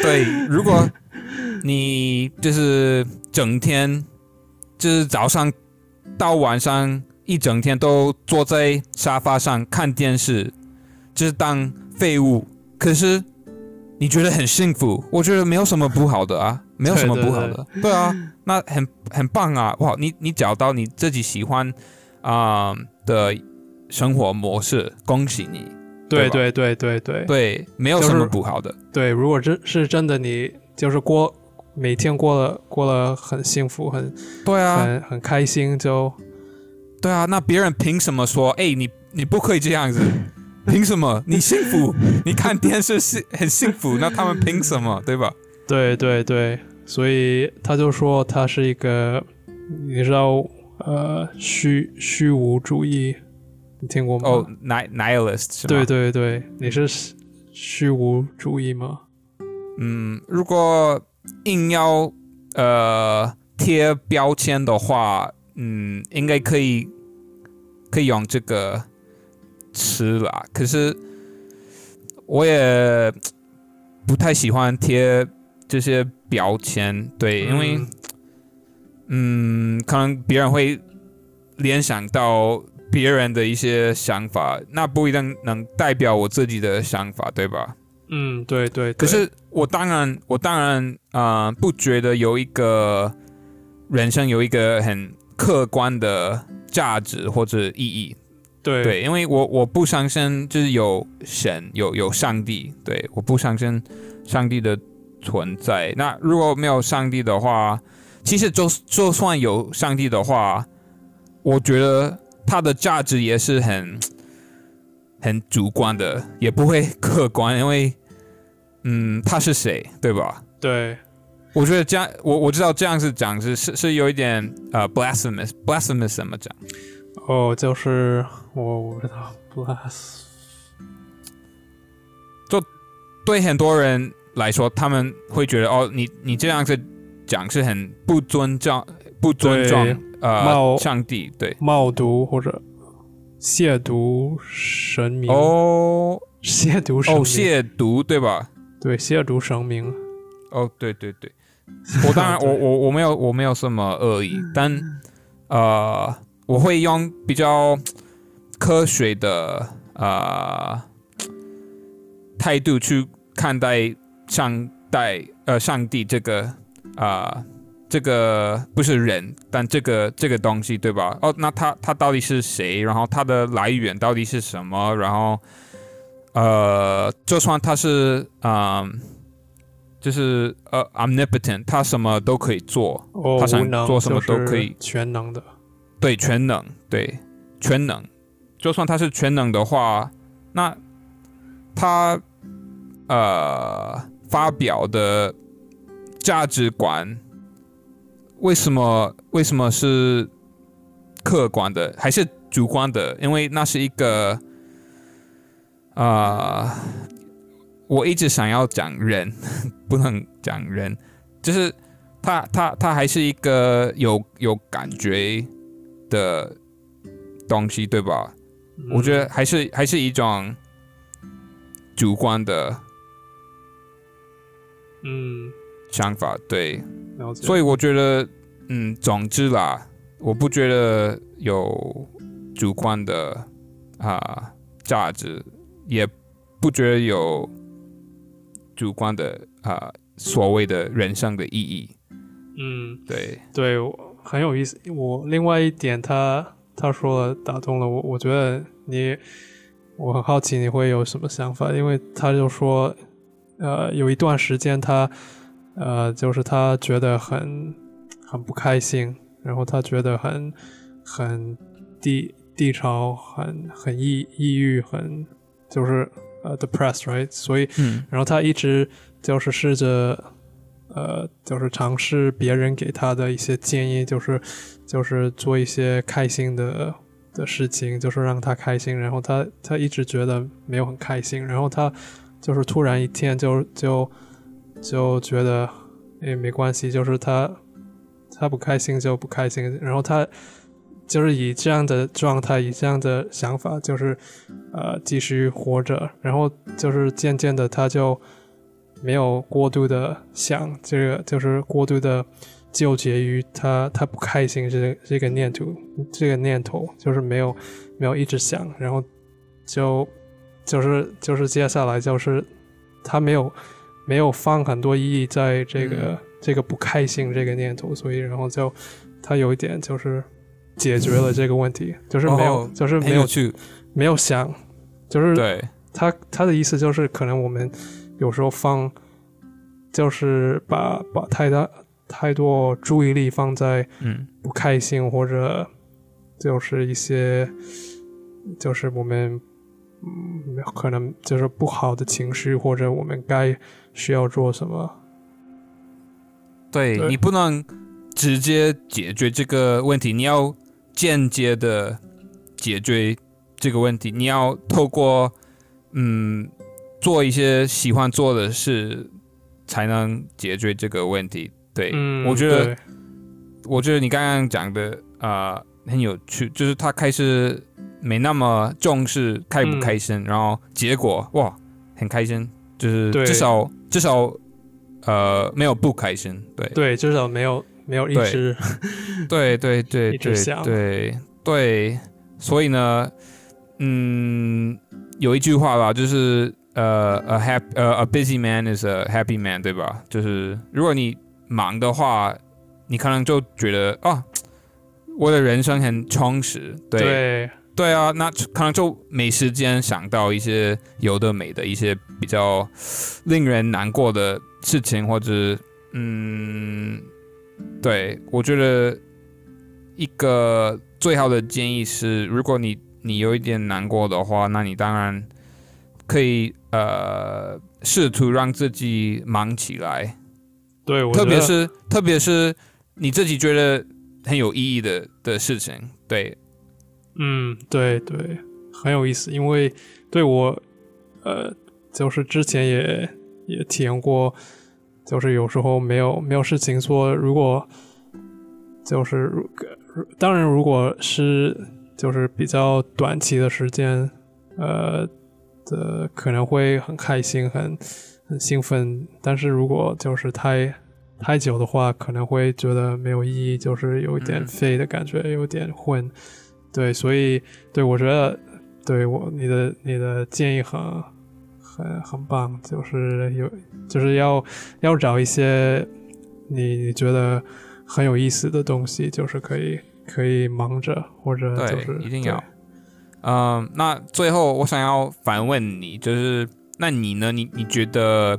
对，如果你就是整天，就是早上到晚上一整天都坐在沙发上看电视，就是当废物，可是你觉得很幸福，我觉得没有什么不好的啊，没有什么不好的，对啊，那很很棒啊，哇，你你找到你自己喜欢啊、的生活模式，恭喜你，对对对对对对，没有什么不好的，对，如果真是真的你就是过每天过了过了很幸福，很对啊，很很开心，就对啊，那别人凭什么说？哎，你你不可以这样子？凭什么？你幸福？你看电视是很幸福，那他们凭什么？对吧？对对对，所以他就说他是一个，你知道，呃，虚虚无主义，你听过吗？哦、nihilist？对，对对，你是虚虚无主义吗？嗯，如果硬要呃贴标签的话，嗯，应该可以可以用这个词啦。可是我也不太喜欢贴这些标签，对，因为。嗯嗯，可能别人会联想到别人的一些想法，那不一定能代表我自己的想法，对吧？嗯，对对，对可是我当然，我当然啊、呃不觉得有一个人生有一个很客观的价值或者意义，对。对，因为我我不相信就是有神有有上帝，对，我不相信上帝的存在。那如果没有上帝的话，其实就就算有上帝的话，我觉得它的价值也是很很主观的，也不会客观，因为嗯，他是谁，对吧？对我觉得这样，我我知道这样子讲是是是有一点呃 blasphemous，blasphemous 怎么讲？哦，就是我我不知道，bless，对很多人来说，他们会觉得哦，你你这样子讲是很不尊重、不尊重呃冒上帝，对冒读或者亵渎神明，哦亵渎哦亵渎对吧？对亵渎神明，哦对对对，我当然 我我我没有我没有什么恶意，但呃我会用比较科学的呃态度去看待上代呃上帝这个啊、呃这个不是人，但这个这个东西对吧？哦，那他他到底是谁？然后他的来源到底是什么？然后呃，就算他是啊、呃就是呃 omnipotent，他什么都可以做，哦，他想做什么都可以全能的，对，全能，对，全能。就算他是全能的话，那他呃发表的价值观，为什么为什么是客观的，还是主观的？因为那是一个啊、呃我一直想要讲人，不能讲人，就是他他他还是一个有有感觉的东西，对吧？我觉得还是还是一种主观的嗯，想法，对，所以我觉得，嗯，总之啦，我不觉得有主观的啊、价值，也不觉得有主观的啊、所谓的人生的意义，嗯，对，对，我很有意思。我另外一点他，他说了打动了我，我觉得你，我很好奇你会有什么想法，因为他就说，呃，有一段时间他，呃，就是他觉得很很不开心，然后他觉得很很低低潮，很很抑抑郁，很就是呃 depressed，right？所以嗯然后他一直就是试着，呃，就是尝试别人给他的一些建议，就是就是做一些开心的的事情，就是让他开心。然后他他一直觉得没有很开心，然后他就是突然一天就就就觉得，诶，没关系，就是他他不开心就不开心，然后他。就是以这样的状态，以这样的想法，就是呃继续活着，然后就是渐渐的他就没有过度的想这个，就是过度的纠结于他他不开心这个这个念头，这个念头就是没有没有一直想，然后就就是就是接下来就是他没有没有放很多意义在这个、嗯。这个不开心这个念头，所以然后就他有一点就是解决了这个问题，就是没有、哦就是没有去，没有想，就是对，他他的意思就是，可能我们有时候放，就是把把太大太多注意力放在嗯。不开心或者就是一些就是我们嗯可能就是不好的情绪，或者我们该需要做什么。对对。你不能直接解决这个问题，你要间接的解决这个问题，你要透过嗯做一些喜欢做的事，才能解决这个问题。对，嗯，我觉得我觉得你刚刚讲的啊、呃很有趣，就是他开始没那么重视开不开心，然后结果哇很开心，就是至少至少呃没有不开心，对。对，至少没有没有一对直对。对对对对对，所以呢，嗯，有一句话吧，就是呃，a happy 呃 a busy man is a happy man，对吧？就是如果你忙的话，你可能就觉得啊，我的人生很充实，对。对。对啊，那可能就没时间想到一些有的没的一些比较令人难过的事情，或者嗯，对我觉得一个最好的建议是，如果你你有一点难过的话，那你当然可以呃试图让自己忙起来，对，我特别是特别是你自己觉得很有意义的的事情，对，嗯，对对，很有意思，因为对我，呃，就是之前也也体验过，就是有时候没有没有事情做，如果就是如当然如果是就是比较短期的时间，呃的可能会很开心很很兴奋，但是如果就是太太久的话，可能会觉得没有意义，就是有一点嗯废的感觉，有点混。对，所以对我觉得，对我你的你的建议很很很棒，就是有就是要要找一些你你觉得很有意思的东西，就是可以可以忙着或者对就是一定要嗯，那最后我想要反问你，就是那你呢？你你觉得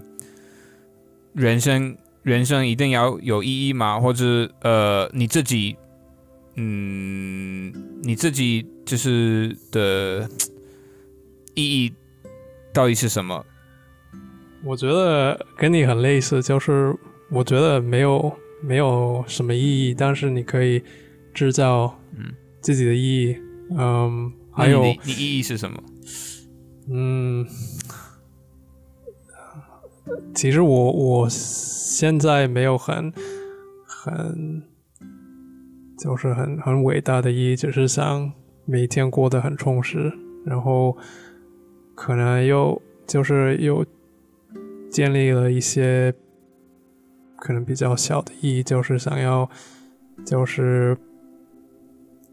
人生人生一定要有意义吗？或者呃，你自己嗯，你自己就是的意义到底是什么？我觉得跟你很类似，就是我觉得没有没有什么意义，但是你可以制造嗯自己的意义。嗯，那还有你你意义是什么？嗯，其实我我现在没有很很就是很很伟大的意义，只是想每天过得很充实，然后可能又就是又建立了一些可能比较小的意义，就是想要就是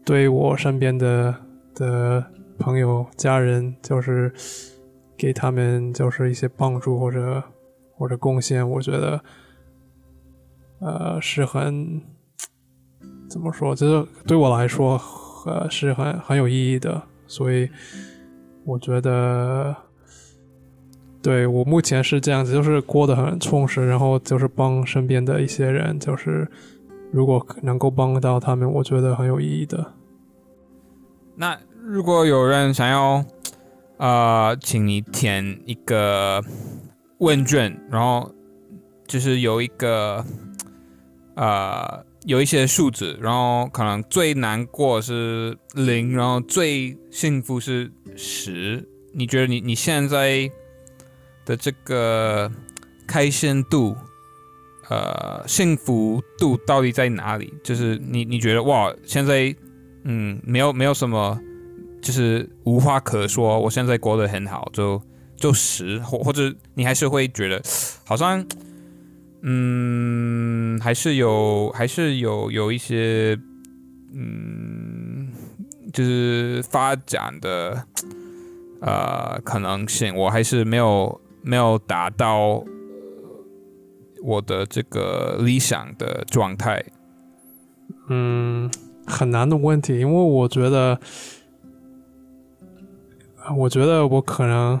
对我身边的的朋友、家人，就是给他们就是一些帮助或者或者贡献，我觉得呃是很怎么说，就是对我来说呃是很很有意义的，所以我觉得。对我目前是这样子，就是过得很充实，然后就是帮身边的一些人，就是如果能够帮到他们，我觉得很有意义的。那如果有人想要呃，请你填一个问卷，然后就是有一个呃有一些数字，然后可能最难过是零，然后最幸福是十。你觉得你你现在的这个开心度，呃，幸福度到底在哪里？就是你你觉得哇，现在嗯，没有没有什么，就是无话可说，我现在过得很好，就就十，或或者你还是会觉得好像，嗯，还是有还是有有一些，嗯，就是发展的呃可能性，我还是没有没有达到我的这个理想的状态。嗯，很难的问题，因为我觉得，我觉得我可能，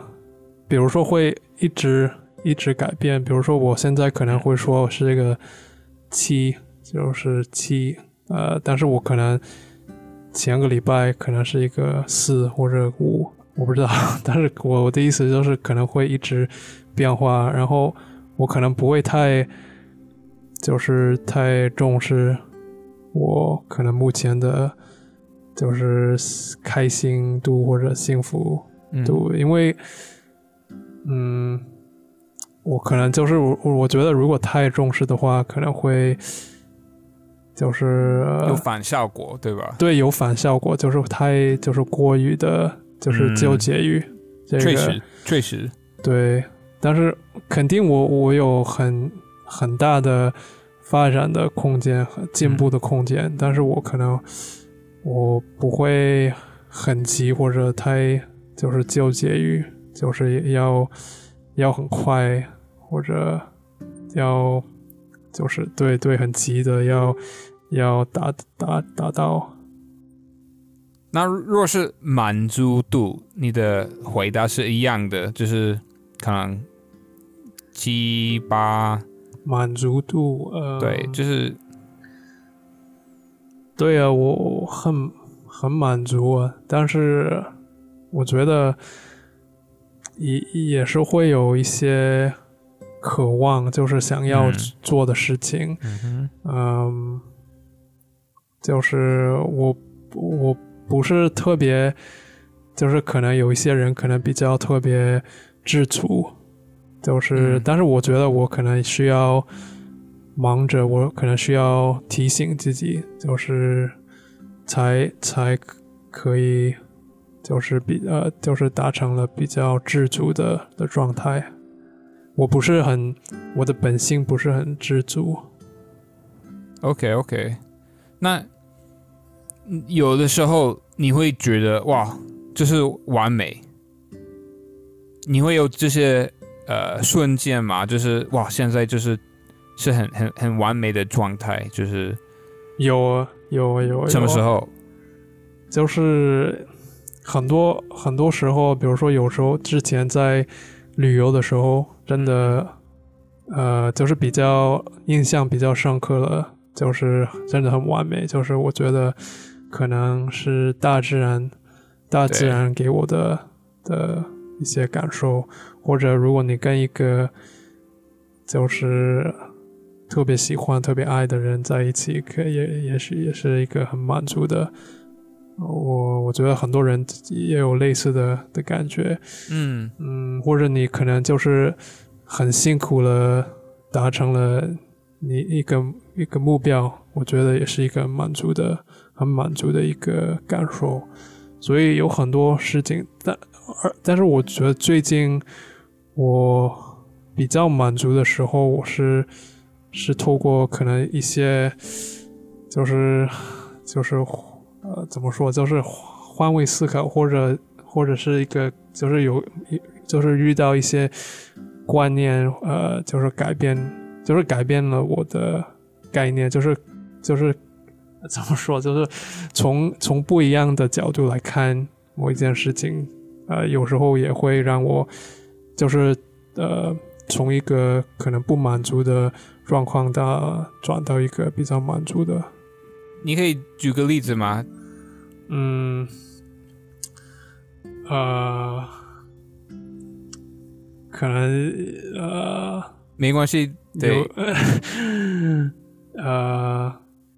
比如说会一直一直改变，比如说我现在可能会说我是这个七，就是七，呃，但是我可能前个礼拜可能是一个四或者五，我不知道，但是我我的意思就是可能会一直变化，然后我可能不会太，就是太重视。我可能目前的，就是开心度或者幸福嗯，度，因为，嗯，我可能就是我我觉得如果太重视的话，可能会就是、呃有反效果，对吧？对有反效果，就是太就是过于的，就是嗯。纠结于这个，确实，确实，对，但是肯定我我有很很大的发展的空间和进步的空间，但是我可能我不会很急或者太就是纠结于就是要要很快或者要就是对对很急的要要达达达到。那若是满足度，你的回答是一样的，就是可能七八，满足度，呃，对，就是对啊，我很很满足啊，但是我觉得也也是会有一些渴望，就是想要嗯。做的事情，嗯就是我我不是特别，就是可能有一些人可能比较特别知足，就是，嗯。但是我觉得我可能需要忙着，我可能需要提醒自己，就是才才可以，就是比呃，就是达成了比较知足的的状态。我不是很，我的本性不是很知足。OK OK，那嗯有的时候你会觉得哇，就是完美，你会有这些呃瞬间嘛？就是哇，现在就是是很很很完美的状态，就是有啊，有啊，有啊。什么时候？就是很多很多时候，比如说有时候之前在旅游的时候，真的呃，就是比较印象比较深刻了，就是真的很完美。就是我觉得可能是大自然，大自然给我的的一些感受，或者如果你跟一个就是特别喜欢、特别爱的人在一起，可也也是也是一个很满足的。我我觉得很多人也有类似的的感觉，嗯嗯，或者你可能就是很辛苦了，达成了你一个一个目标，我觉得也是一个满足的、很满足的一个感受。所以有很多事情，但而但是我觉得最近我比较满足的时候，我是是透过可能一些就是就是呃怎么说，就是换位思考，或者或者是一个就是有就是遇到一些观念，呃，就是改变，就是改变了我的概念，就是就是怎么说，就是从从不一样的角度来看某一件事情，呃，有时候也会让我就是呃从一个可能不满足的状况到转到一个比较满足的，你可以举个例子吗？嗯，呃，可能呃。没关系，对。有，呃，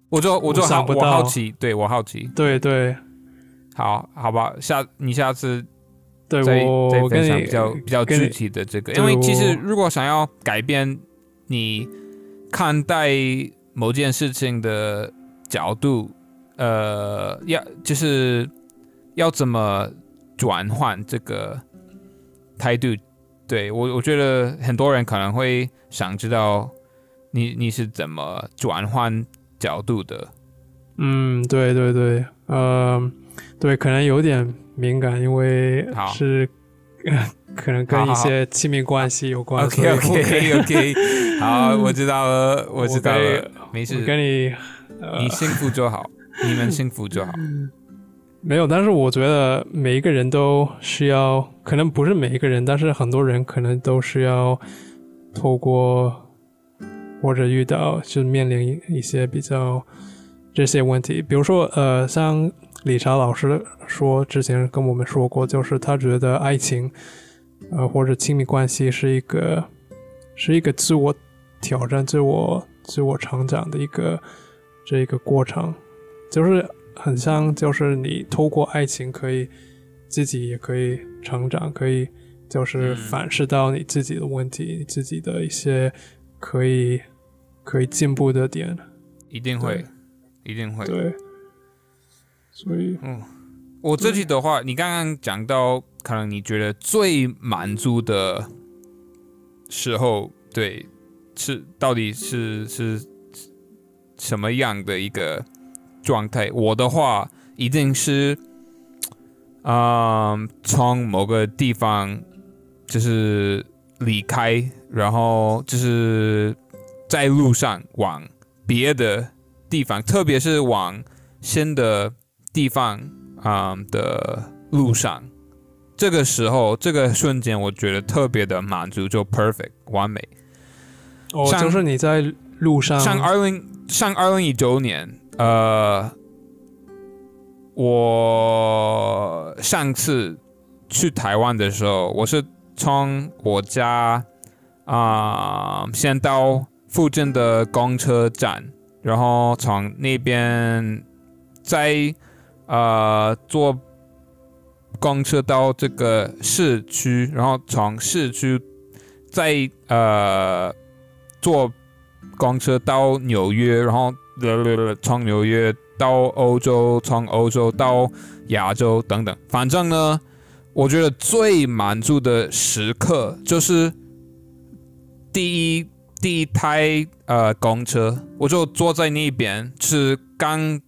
我就我就好，我好奇，对我好奇，对对。好好吧，下你下次对，我跟你讲比较比较具体的这个，因为其实如果想要改变你看待某件事情的角度，呃，要就是要怎么转换这个态度？对我，我觉得很多人可能会想知道你你是怎么转换角度的。嗯，对对对，呃，对，可能有点敏感，因为是 可能跟一些亲密关系有关。OK OK OK，好，我知道了，我知道了，没事我，跟你呃你幸福就好，你们幸福就好。没有，但是我觉得每一个人都需要，可能不是每一个人，但是很多人可能都需要透过或者遇到，就面临一些比较这些问题，比如说呃，像理查老师说之前跟我们说过，就是他觉得爱情呃或者亲密关系是一个是一个自我挑战、自我自我成长的一个这一个过程，就是很像，就是你透过爱情可以自己也可以成长，可以就是嗯。反思到你自己的问题，你自己的一些可以可以进步的点，一定会，一定会。对，所以嗯。我自己的话，你刚刚讲到，可能你觉得最满足的时候，对，是到底是是什么样的一个状态？我的话，一定是，嗯、从某个地方就是离开，然后就是在路上往别的地方，特别是往新的地方啊、的路上，这个时候这个瞬间，我觉得特别的满足，就 perfect 完美。哦，就是你在路上，上二零上二零一九年，呃，我上次去台湾的时候，我是从我家啊、先到附近的公车站，然后从那边再呃坐公车到这个市区，然后从市区在呃坐公车到纽约，然后从纽约到欧洲，从欧洲到亚洲等等。反正呢，我觉得最满足的时刻就是第一第一台呃公车，我就坐在那边，是刚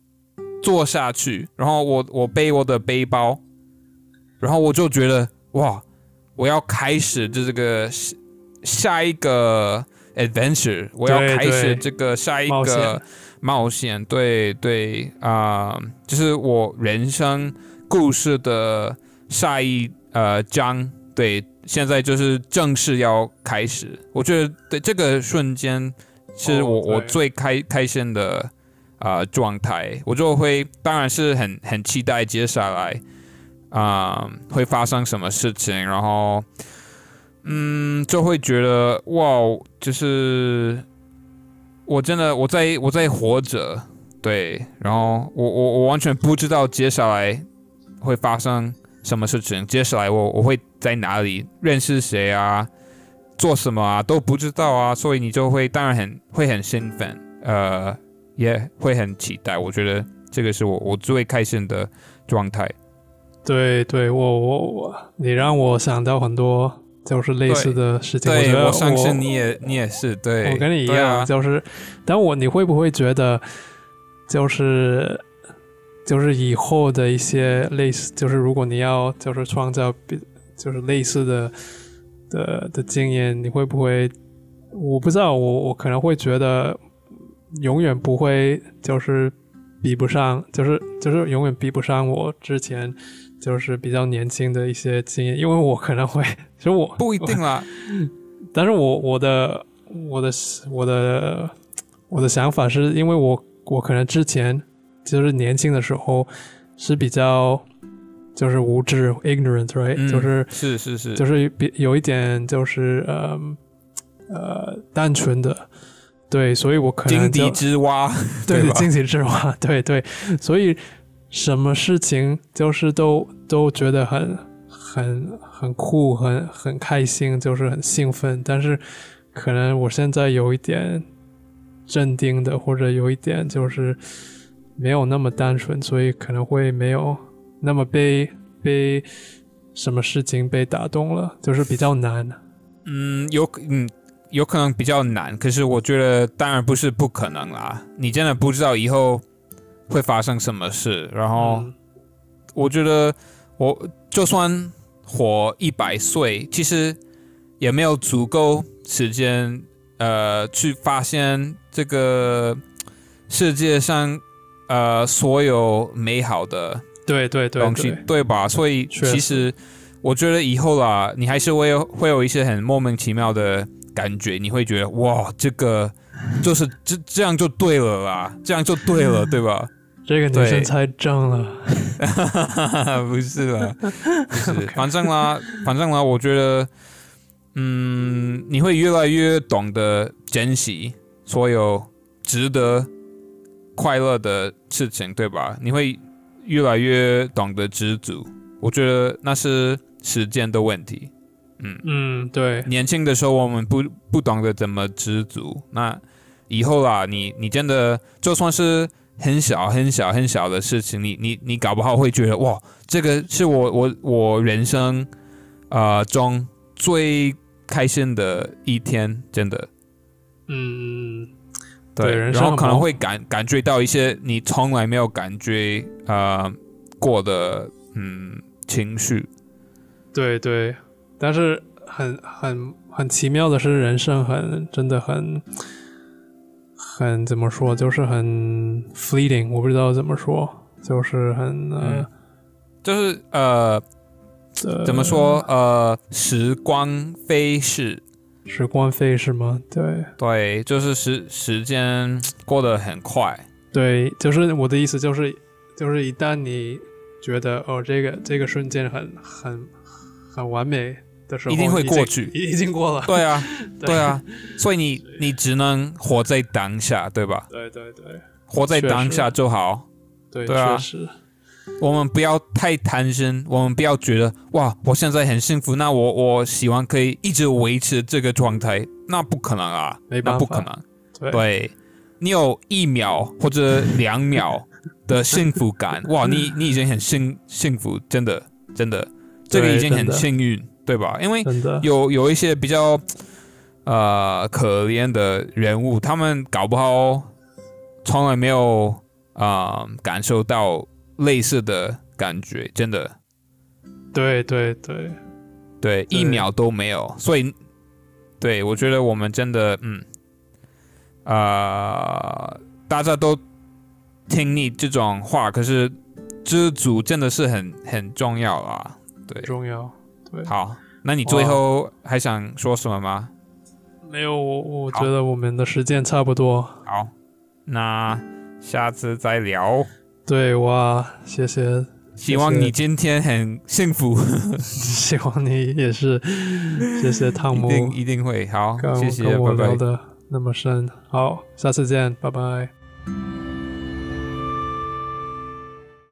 坐下去，然后我我背我的背包，然后我就觉得哇，我要开始这个下一个 adventure，我要开始这个下一个冒险，对对啊，就是我人生故事的下一呃章，对。现在就是正式要开始，我觉得对这个瞬间是我我最开开心的啊状态，我就会当然是很很期待接下来啊会发生什么事情，然后嗯就会觉得哇，就是我真的我在我在活着，对，然后我我我完全不知道接下来会发生。什么事情？接下来我我会在哪里认识谁啊？做什么啊？都不知道啊，所以你就会当然很会很兴奋，呃，也会很期待。我觉得这个是我我最开心的状态。对对，我我我，你让我想到很多就是类似的事情。对，我相信你也你也是，对我跟你一样，就是，但我你会不会觉得就是？就是以后的一些类似，就是如果你要就是创造比就是类似的的的经验，你会不会？我不知道，我我可能会觉得永远不会就是比不上，就是就是永远比不上我之前就是比较年轻的一些经验，因为我可能会，其实我不一定啦，但是我我的我的我的我的想法是因为我我可能之前。就是年轻的时候是比较就是无知，ignorant，right？就是是是是，就是比有一点就是呃呃单纯的，对，所以我可能井底之蛙，对，井底之蛙，对对，所以什么事情就是都都觉得很很很酷，很很开心，就是很兴奋，但是可能我现在有一点镇定的，或者有一点就是。没有那么单纯，所以可能会没有那么被被什么事情被打动了，就是比较难。嗯，有嗯有可能比较难，可是我觉得当然不是不可能啦。你真的不知道以后会发生什么事，然后我觉得我就算活一百岁，其实也没有足够时间呃去发现这个世界上。呃，所有美好的对对对东西，对吧？所以其实我觉得以后啦，你还是会有会有一些很莫名其妙的感觉，你会觉得哇，这个就是这这样就对了啦，这样就对了，对吧？这个女生太正了，不是啦，不是，反正啦，反正啦，我觉得，嗯，你会越来越懂得珍惜所有值得。快乐的事情，对吧？你会越来越懂得知足。我觉得那是时间的问题。嗯嗯，对。年轻的时候我们不不懂得怎么知足，那以后啦，你你真的就算是很小很小很小的事情，你你你搞不好会觉得哇，这个是我我我人生啊中最开心的一天，真的。嗯。对，然后可能会感感觉到一些你从来没有感觉呃过的嗯情绪。对对，但是很很很奇妙的是，人生很真的很很怎么说，就是很 fleeting，我不知道怎么说，就是很呃，就是呃怎么说呃时光飞逝。时光飞逝吗？对对，就是时时间过得很快。对，就是我的意思，就是就是一旦你觉得哦，这个这个瞬间很很很完美的时候，一定会过去，已经过了。对啊，对。啊，所以你你只能活在当下，对吧？对对对，活在当下就好。对，对啊，是。我们不要太贪心，我们不要觉得哇，我现在很幸福，那我我希望可以一直维持这个状态，那不可能啊，没办法。那不可能。对。对，你有一秒或者两秒的幸福感，哇，你你已经很幸幸福，真的真的，这个已经很幸运，对吧？因为有有一些比较呃可怜的人物，他们搞不好从来没有啊、呃感受到类似的感觉，真的对对对，对，一秒都没有。所以，对我觉得我们真的嗯呃，大家都听你这种话，可是知足真的是很很重要啊。对，重要。对，好，那你最后还想说什么吗？没有我，我觉得我们的时间差不多。好，那下次再聊。对，哇，谢谢，希望你今天很幸福，希望你也是，谢谢汤姆，一定一定会好，谢谢，跟我拜拜。聊的那么深。好，下次见，拜拜。